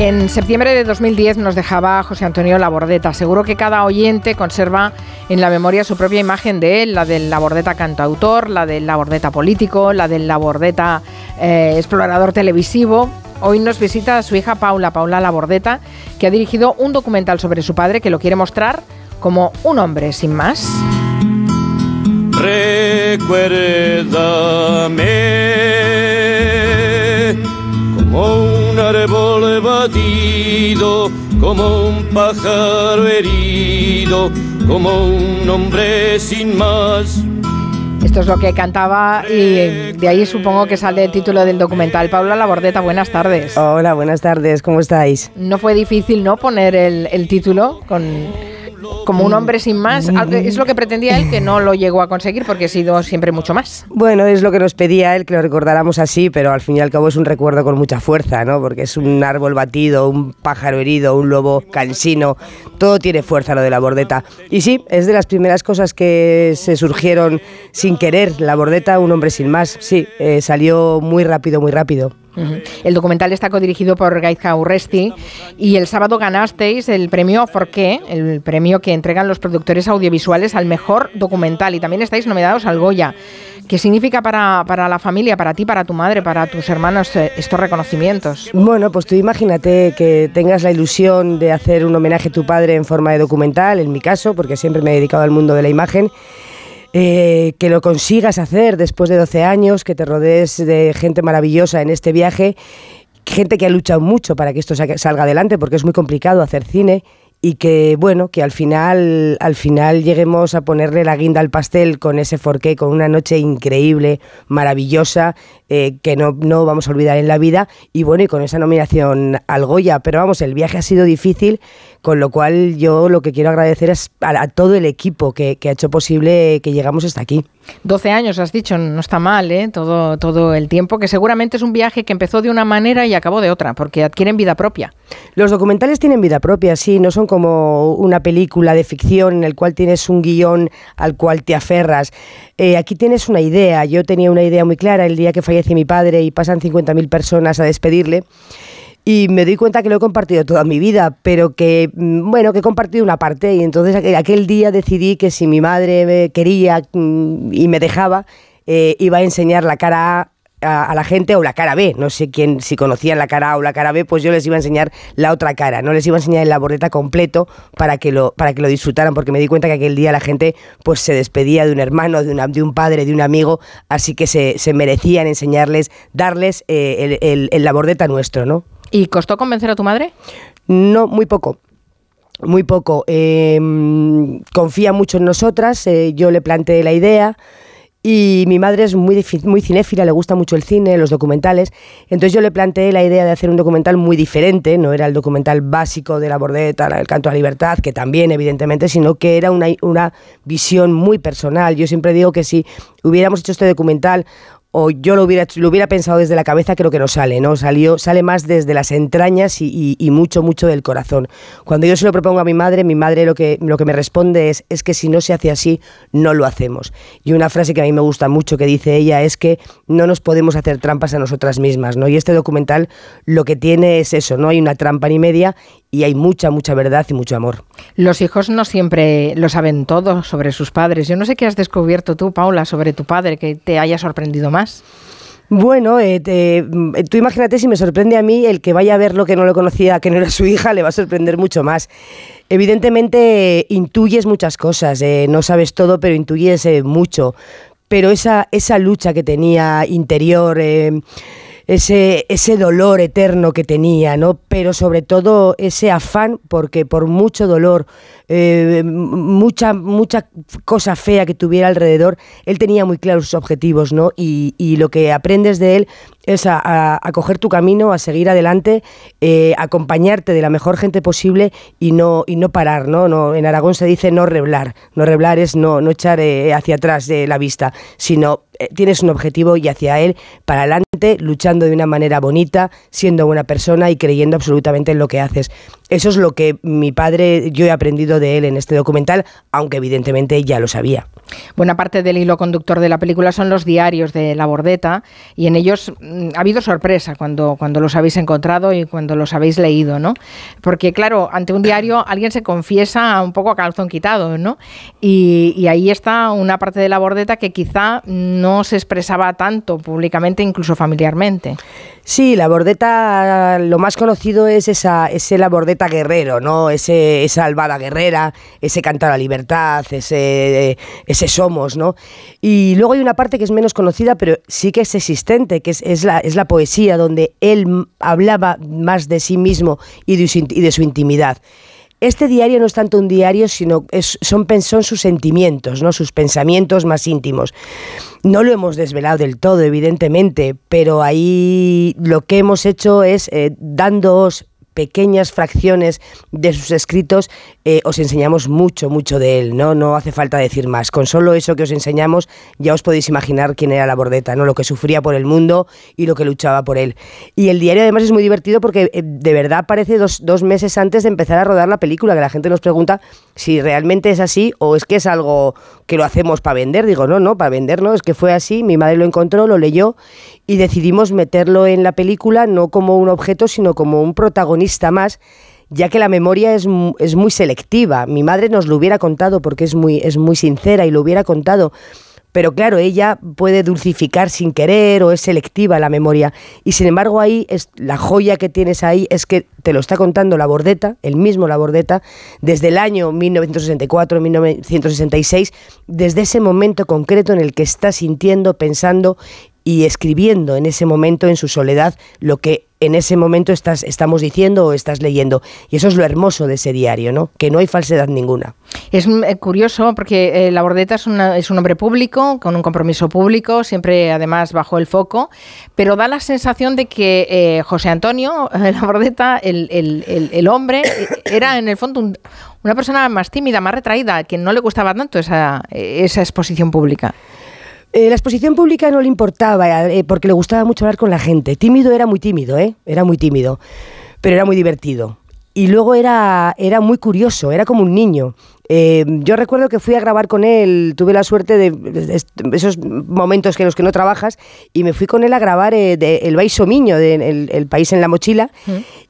En septiembre de 2010 nos dejaba José Antonio Labordeta. Seguro que cada oyente conserva en la memoria su propia imagen de él, la del Labordeta cantautor, la del Labordeta político, la del Labordeta eh, explorador televisivo. Hoy nos visita su hija Paula, Paula Labordeta, que ha dirigido un documental sobre su padre que lo quiere mostrar como un hombre sin más. Recuérdame como un árbol batido, como un pájaro herido, como un hombre sin más. Esto es lo que cantaba y de ahí supongo que sale el título del documental. Paula Labordeta, buenas tardes. Hola, buenas tardes, ¿cómo estáis? No fue difícil, ¿no? Poner el, el título con como un hombre sin más. Es lo que pretendía él, que no lo llegó a conseguir porque ha sido siempre mucho más. Bueno, es lo que nos pedía él, que lo recordáramos así, pero al fin y al cabo es un recuerdo con mucha fuerza, ¿no? Porque es un árbol batido, un pájaro herido, un lobo cansino, todo tiene fuerza lo de la bordeta. Y sí, es de las primeras cosas que se surgieron sin querer, la bordeta, un hombre sin más. Sí, eh, salió muy rápido, muy rápido. El documental está codirigido por Gaizka Urresti y el sábado ganasteis el premio Forqué, el premio que entregan los productores audiovisuales al mejor documental y también estáis nominados al Goya. ¿Qué significa para, para, la familia, para ti, para tu madre, para tus hermanos eh, estos reconocimientos? Bueno, pues tú imagínate que tengas la ilusión de hacer un homenaje a tu padre en forma de documental, en mi caso, porque siempre me he dedicado al mundo de la imagen eh, que lo consigas hacer después de 12 años, que te rodees de gente maravillosa en este viaje, gente que ha luchado mucho para que esto salga adelante, porque es muy complicado hacer cine y que bueno, que al final, al final lleguemos a ponerle la guinda al pastel con ese forqué, con una noche increíble, maravillosa, eh, que no, no vamos a olvidar en la vida, y bueno, y con esa nominación al Goya. Pero vamos, el viaje ha sido difícil, con lo cual yo lo que quiero agradecer es a, todo el equipo que, que ha hecho posible que llegamos hasta aquí. 12 años, has dicho, no está mal, ¿eh? todo, todo el tiempo, que seguramente es un viaje que empezó de una manera y acabó de otra, porque adquieren vida propia. Los documentales tienen vida propia, sí, no son como una película de ficción en el cual tienes un guion al cual te aferras. Eh, aquí tienes una idea, yo tenía una idea muy clara el día que fallece mi padre y pasan 50.000 personas a despedirle. Y me doy cuenta que lo he compartido toda mi vida, pero que, mm, bueno, que he compartido una parte. Y entonces aquel día decidí que si mi madre me quería mm, y me dejaba, eh, iba a enseñar la cara A, a, la gente o la cara B, no sé quién, si conocían la cara A o la cara B, pues yo les iba a enseñar la otra cara, no les iba a enseñar el labordeta completo para que lo, para que lo disfrutaran, porque me di cuenta que aquel día la gente pues se despedía de un hermano, de, una, de un padre, de un amigo, así que se, se merecían enseñarles, darles eh, el, el, el labordeta nuestro, ¿no? ¿Y costó convencer a tu madre? No, muy poco. Muy poco. Eh, confía mucho en nosotras, eh, yo le planteé la idea y mi madre es muy, muy cinéfila, le gusta mucho el cine, los documentales. Entonces yo le planteé la idea de hacer un documental muy diferente, no era el documental básico de la bordeta, el canto a la libertad, que también evidentemente, sino que era una, una visión muy personal. Yo siempre digo que si hubiéramos hecho este documental o yo lo hubiera, lo hubiera pensado desde la cabeza, creo que no sale, ¿no? Salió, sale más desde las entrañas y, mucho, mucho del corazón. Cuando yo se lo propongo a mi madre, mi madre lo que, lo que me responde es, es que si no se hace así, no lo hacemos. Y una frase que a mí me gusta mucho que dice ella es que no nos podemos hacer trampas a nosotras mismas, ¿no? Y este documental lo que tiene es eso, no hay una trampa ni media y hay mucha, mucha verdad y mucho amor. Los hijos no siempre lo saben todo sobre sus padres. Yo no sé qué has descubierto tú, Paula, sobre tu padre, que te haya sorprendido más. Bueno, eh, te, tú imagínate si me sorprende a mí el que vaya a ver lo que no lo conocía, que no era su hija, le va a sorprender mucho más. Evidentemente intuyes muchas cosas, eh, no sabes todo, pero intuyes eh, mucho. Pero esa, esa lucha que tenía interior eh, ese, ese dolor eterno que tenía, ¿no? Pero sobre todo ese afán, porque por mucho dolor, eh, mucha, mucha cosa fea que tuviera alrededor, él tenía muy claros sus objetivos, ¿no? Y, y lo que aprendes de él es a, a, coger tu camino, a seguir adelante, eh, acompañarte de la mejor gente posible y no, y no parar, ¿no? no en Aragón se dice no reblar. No reblar es no, no echar eh, hacia atrás de la vista, sino eh, tienes un objetivo y hacia él para adelante, luchando de una manera bonita, siendo buena persona y creyendo absolutamente en lo que haces. Eso es lo que mi padre, yo he aprendido de él en este documental, aunque evidentemente ya lo sabía. Buena parte del hilo conductor de la película son los diarios de la Bordeta y en ellos mm, ha habido sorpresa cuando, cuando los habéis encontrado y cuando los habéis leído, ¿no? Porque claro, ante un diario alguien se confiesa un poco a calzón quitado, ¿no? Y, y ahí está una parte de la Bordeta que quizá no se expresaba tanto públicamente, incluso familiarmente. Sí, la bordeta, lo más conocido es esa, ese la bordeta guerrero, ¿no? Ese, esa albada guerrera, ese cantar a la libertad, ese, ese somos, ¿no? Y luego hay una parte que es menos conocida, pero sí que es existente, que es, es, la, es la poesía, donde él hablaba más de sí mismo y de su intimidad. Este diario no es tanto un diario, sino es, son, son sus sentimientos, ¿no? sus pensamientos más íntimos. No lo hemos desvelado del todo, evidentemente, pero ahí lo que hemos hecho es, eh, dándoos pequeñas fracciones de sus escritos, eh, os enseñamos mucho, mucho de él, ¿no? No hace falta decir más. Con solo eso que os enseñamos, ya os podéis imaginar quién era la bordeta, ¿no? Lo que sufría por el mundo y lo que luchaba por él. Y el diario además es muy divertido porque eh, de verdad aparece dos, dos meses antes de empezar a rodar la película, que la gente nos pregunta si realmente es así o es que es algo que lo hacemos para vender. Digo, no, no, para vender no, es que fue así, mi madre lo encontró, lo leyó y decidimos meterlo en la película no como un objeto, sino como un protagonista más, ya que la memoria es, es muy selectiva. Mi madre nos lo hubiera contado porque es muy, es muy sincera y lo hubiera contado pero claro, ella puede dulcificar sin querer o es selectiva la memoria. Y sin embargo ahí es la joya que tienes ahí es que te lo está contando la Bordeta, el mismo la Bordeta, desde el año 1964, 1966, desde ese momento concreto en el que está sintiendo, pensando y escribiendo en ese momento en su soledad lo que en ese momento estás, estamos diciendo o estás leyendo. Y eso es lo hermoso de ese diario, ¿no? Que no hay falsedad ninguna. Es eh, curioso porque eh, la Bordeta es, es un hombre público, con un compromiso público, siempre además bajo el foco, pero da la sensación de que eh, José Antonio, la Bordeta, el, hombre, era en el fondo una persona más tímida, más retraída, que no le gustaba tanto esa exposición pública. Eh, la exposición pública no le importaba eh, porque le gustaba mucho hablar con la gente. Tímido era muy tímido, ¿eh? Era muy tímido, pero era muy divertido. Y luego era, era muy curioso, era como un niño. Eh, yo recuerdo que fui a grabar con él, tuve la suerte de, esos momentos en los que no trabajas, y me fui con él a grabar de El Baiso Miño, de el, País en la Mochila,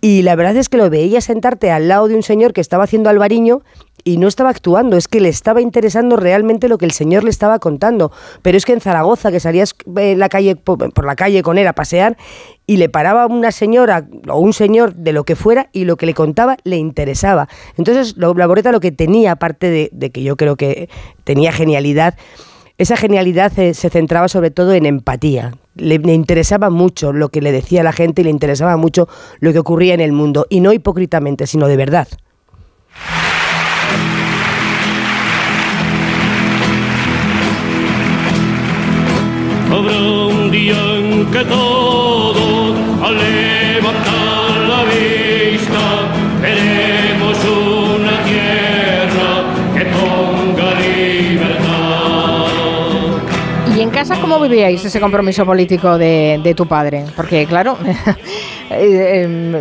y la verdad es que lo veía sentarte al lado de un señor que estaba haciendo albariño y no estaba actuando, es que le estaba interesando realmente lo que el señor le estaba contando. Pero es que en Zaragoza, que salías en la calle, por la calle con él a pasear, y le paraba una señora o un señor de lo que fuera y lo que le contaba le interesaba. Entonces, la Boreta lo que tenía, aparte de, que yo creo que tenía genialidad, esa genialidad se, centraba sobre todo en empatía. Le, le, interesaba mucho lo que le decía la gente y le interesaba mucho lo que ocurría en el mundo. Y no hipócritamente, sino de verdad. Habrá un día en que todos al casa cómo vivíais ese compromiso político de, de tu padre? Porque claro, Eh, em,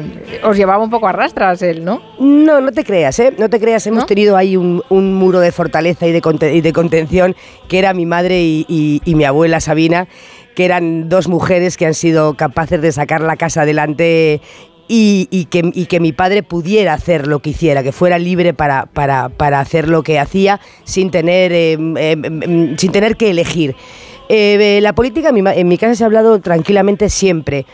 os llevaba un poco a rastras él, ¿no? No, no te creas, ¿eh? No te creas, hemos tenido ahí un, muro de fortaleza y de, de, contención que era mi madre y, mi abuela Sabina que eran dos mujeres que han sido capaces de sacar la casa adelante y, que, mi padre pudiera hacer lo que hiciera, que fuera libre para, para, hacer lo que hacía sin tener, em, em, sin tener que elegir. Eh, la política en mi, casa se ha hablado tranquilamente siempre,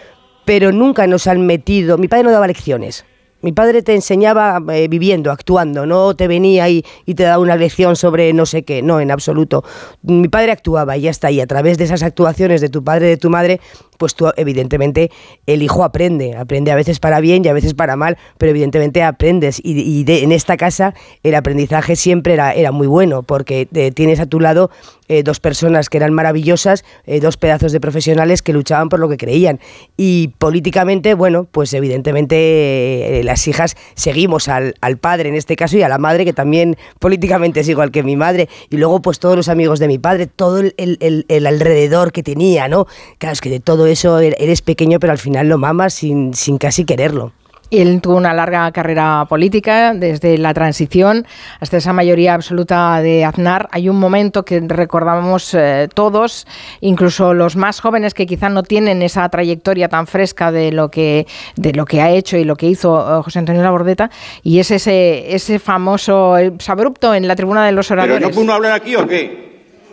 pero nunca nos han metido. Mi padre no daba lecciones. Mi padre te enseñaba eh, viviendo, actuando, no te venía y, y, te daba una lección sobre no sé qué, no, en absoluto. Mi padre actuaba y ya está, y a través de esas actuaciones de tu padre, de tu madre, pues tú evidentemente el hijo aprende, aprende a veces para bien y a veces para mal, pero evidentemente aprendes. Y, en esta casa el aprendizaje siempre era, era muy bueno porque tienes a tu lado eh, dos personas que eran maravillosas, eh, dos pedazos de profesionales que luchaban por lo que creían. Y políticamente, bueno, pues evidentemente eh, las hijas seguimos al, al padre en este caso y a la madre que también políticamente es igual que mi madre. Y luego pues todos los amigos de mi padre, todo el, el, el alrededor que tenía, ¿no? Claro, es que de todo eso er-, eres pequeño, pero al final lo mamas sin, sin casi quererlo. Él tuvo una larga carrera política, desde la transición hasta esa mayoría absoluta de Aznar. Hay un momento que recordamos eh, todos, incluso los más jóvenes que quizá no tienen esa trayectoria tan fresca de lo que, de lo que ha hecho y lo que hizo eh, José Antonio Labordeta, y es ese, ese famoso sabrupto en la tribuna de los oradores. ¿Pero no pudo hablar aquí o qué?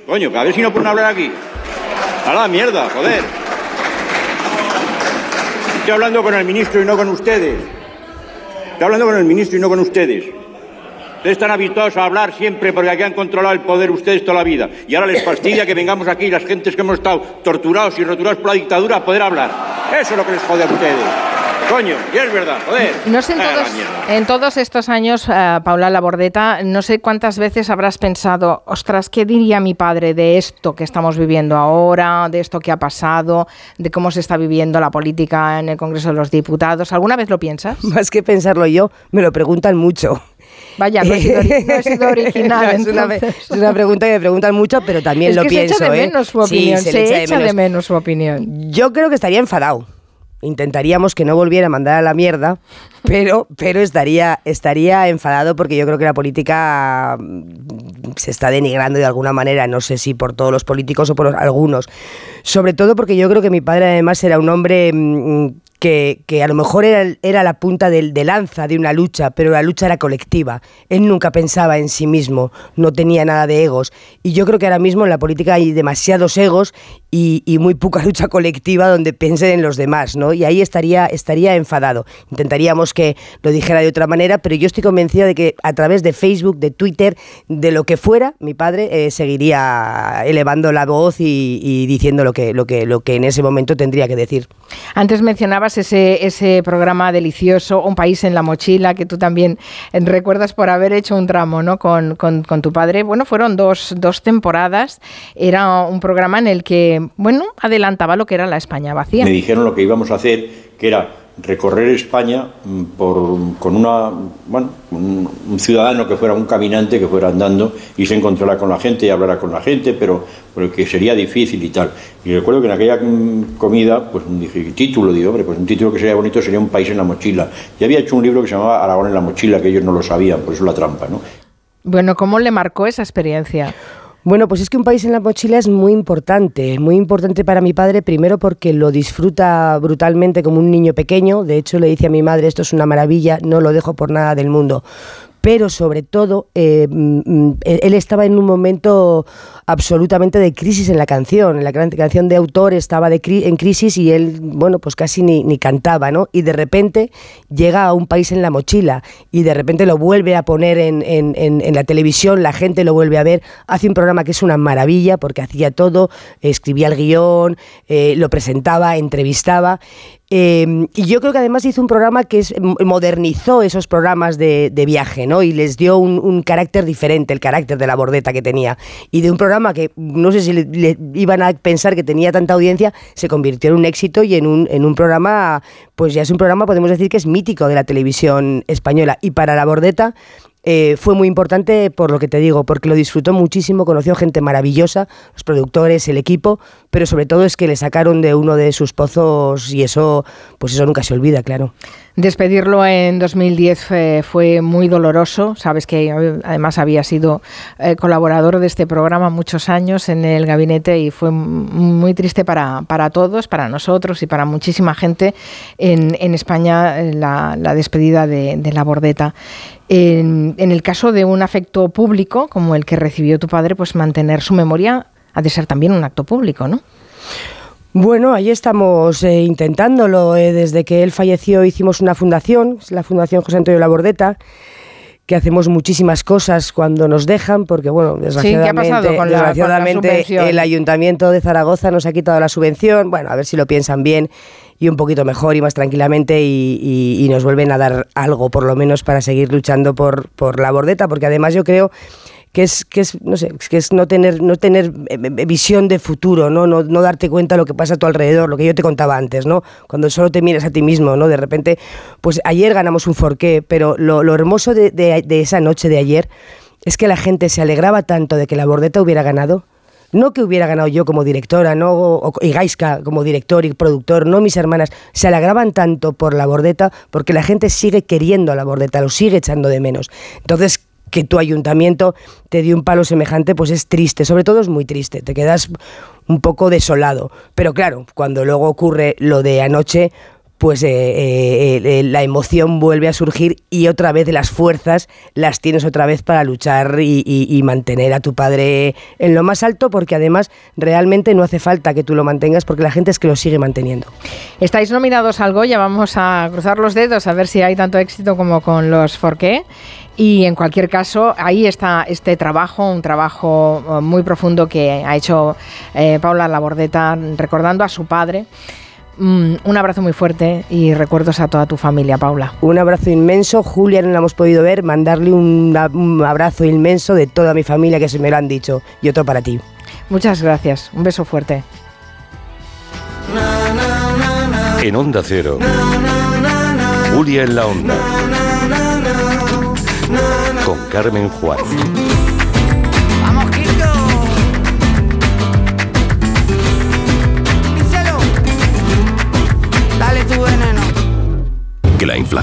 Coño, a ver si no pudo hablar aquí. A la mierda, joder. Estoy hablando con el ministro y no con ustedes. Estoy hablando con el ministro y no con ustedes. Ustedes están habituados a hablar siempre porque aquí han controlado el poder ustedes toda la vida. Y ahora les fastidia que vengamos aquí las gentes que hemos estado torturados y roturados por la dictadura a poder hablar. Eso es lo que les jode a ustedes. Coño, y es verdad, joder. No sé en todos, en todos estos años, uh, Paula Labordeta, no sé cuántas veces habrás pensado, ostras, ¿qué diría mi padre de esto que estamos viviendo ahora, de esto que ha pasado, de cómo se está viviendo la política en el Congreso de los Diputados? ¿Alguna vez lo piensas? Más que pensarlo yo, me lo preguntan mucho. Vaya, no he sido, no he sido original. es, una, es, una, pregunta que me preguntan mucho, pero también es lo que pienso. Se echa de ¿eh? su opinión. Sí, se, se le echa, echa de, menos su opinión. Yo creo que estaría enfadado intentaríamos que no volviera a mandar a la mierda, pero, pero estaría, estaría enfadado porque yo creo que la política mm, se está denigrando de alguna manera, no sé si por todos los políticos o por algunos. Sobre todo porque yo creo que mi padre además era un hombre mmm, que, a lo mejor era, la punta de, lanza de una lucha, pero la lucha era colectiva. Él nunca pensaba en sí mismo, no tenía nada de egos. Y yo creo que ahora mismo en la política hay demasiados egos y, y muy poca lucha colectiva donde piensen en los demás, ¿no? Y ahí estaría, estaría enfadado. Intentaríamos que lo dijera de otra manera, pero yo estoy convencida de que a través de Facebook, de Twitter, de lo que fuera, mi padre eh, seguiría elevando la voz y, y diciendo lo que, lo, que, lo que en ese momento tendría que decir. Antes mencionabas ese, ese programa delicioso, Un país en la mochila, que tú también recuerdas por haber hecho un tramo ¿no? con, con, con tu padre. Bueno, fueron dos, dos, temporadas. Era un programa en el que, bueno, adelantaba lo que era la España vacía. Me dijeron lo que íbamos a hacer, que era recorrer España por, con una, bueno, un, un, ciudadano que fuera un caminante, que fuera andando y se encontrara con la gente y hablara con la gente, pero, pero que sería difícil y tal. Y recuerdo que en aquella comida, pues dije, título, digo, hombre, pues un título que sería bonito sería Un país en la mochila. Y había hecho un libro que se llamaba Aragón en la mochila, que ellos no lo sabían, por eso la trampa, ¿no? Bueno, ¿cómo le marcó esa experiencia? Bueno, pues es que un país en la mochila es muy importante, muy importante para mi padre, primero porque lo disfruta brutalmente como un niño pequeño, de hecho le dice a mi madre, esto es una maravilla, no lo dejo por nada del mundo pero sobre todo eh, él estaba en un momento absolutamente de crisis en la canción, en la canción de autor estaba en crisis y él, bueno, pues casi ni, cantaba, ¿no? Y de repente llega a un país en la mochila y de repente lo vuelve a poner en la televisión, la gente lo vuelve a ver, hace un programa que es una maravilla porque hacía todo, escribía el guion, eh, lo presentaba, entrevistaba. Eh, y yo creo que además hizo un programa que es, modernizó esos programas de, viaje, ¿no? Y les dio un, carácter diferente, el carácter de la bordeta que tenía. Y de un programa que no sé si le, iban a pensar que tenía tanta audiencia, se convirtió en un éxito y en un, en un programa, pues ya es un programa, podemos decir que es mítico de la televisión española. Y para la bordeta eh, fue muy importante por lo que te digo, porque lo disfrutó muchísimo, conoció gente maravillosa, los productores, el equipo, pero sobre todo es que le sacaron de uno de sus pozos y eso, pues eso nunca se olvida, claro. Despedirlo en 2010 fue, fue muy doloroso. Sabes que además había sido eh, colaborador de este programa muchos años en el gabinete y fue muy triste para, para todos, para nosotros y para muchísima gente en, en España la, la despedida de, la bordeta. En el caso de un afecto público como el que recibió tu padre, pues mantener su memoria ha de ser también un acto público, ¿no? Bueno, ahí estamos eh, intentándolo. Eh, desde que él falleció hicimos una fundación, la Fundación José Antonio Labordeta, que hacemos muchísimas cosas cuando nos dejan, porque bueno, desgraciadamente, sí, con desgraciadamente la, con la el Ayuntamiento de Zaragoza nos ha quitado la subvención. Bueno, a ver si lo piensan bien y un poquito mejor y más tranquilamente y, y, y nos vuelven a dar algo, por lo menos, para seguir luchando por, por la bordeta, porque además yo creo que es, que es, no sé, que es no tener, no tener visión de futuro, ¿no? No, no darte cuenta de lo que pasa a tu alrededor, lo que yo te contaba antes, ¿no? Cuando solo te miras a ti mismo, ¿no? De repente, pues ayer ganamos un forqué, pero lo, lo hermoso de, de, esa noche de ayer es que la gente se alegraba tanto de que la bordeta hubiera ganado, no que hubiera ganado yo como directora, no y Gaiska como director y productor, no mis hermanas, se alegraban tanto por la bordeta porque la gente sigue queriendo a la bordeta, lo sigue echando de menos. Entonces, que tu ayuntamiento te dio un palo semejante, pues es triste, sobre todo es muy triste, te quedas un poco desolado. Pero claro, cuando luego ocurre lo de anoche, pues eh, eh, eh, la emoción vuelve a surgir y otra vez las fuerzas las tienes otra vez para luchar y, mantener a tu padre en lo más alto, porque además realmente no hace falta que tú lo mantengas, porque la gente es que lo sigue manteniendo. Estáis nominados al Goya, vamos a cruzar los dedos a ver si hay tanto éxito como con los Forqué. Y en cualquier caso, ahí está este trabajo, un trabajo muy profundo que ha hecho Paula Labordeta recordando a su padre. Mm, un abrazo muy fuerte y recuerdos a toda tu familia, Paula. Un abrazo inmenso. Julia no la hemos podido ver. Mandarle un, abrazo inmenso de toda mi familia que se me lo han dicho. Y otro para ti. Muchas gracias. Un beso fuerte. En Onda Cero. Julia en la Onda. Con Carmen Juan. Que la inflación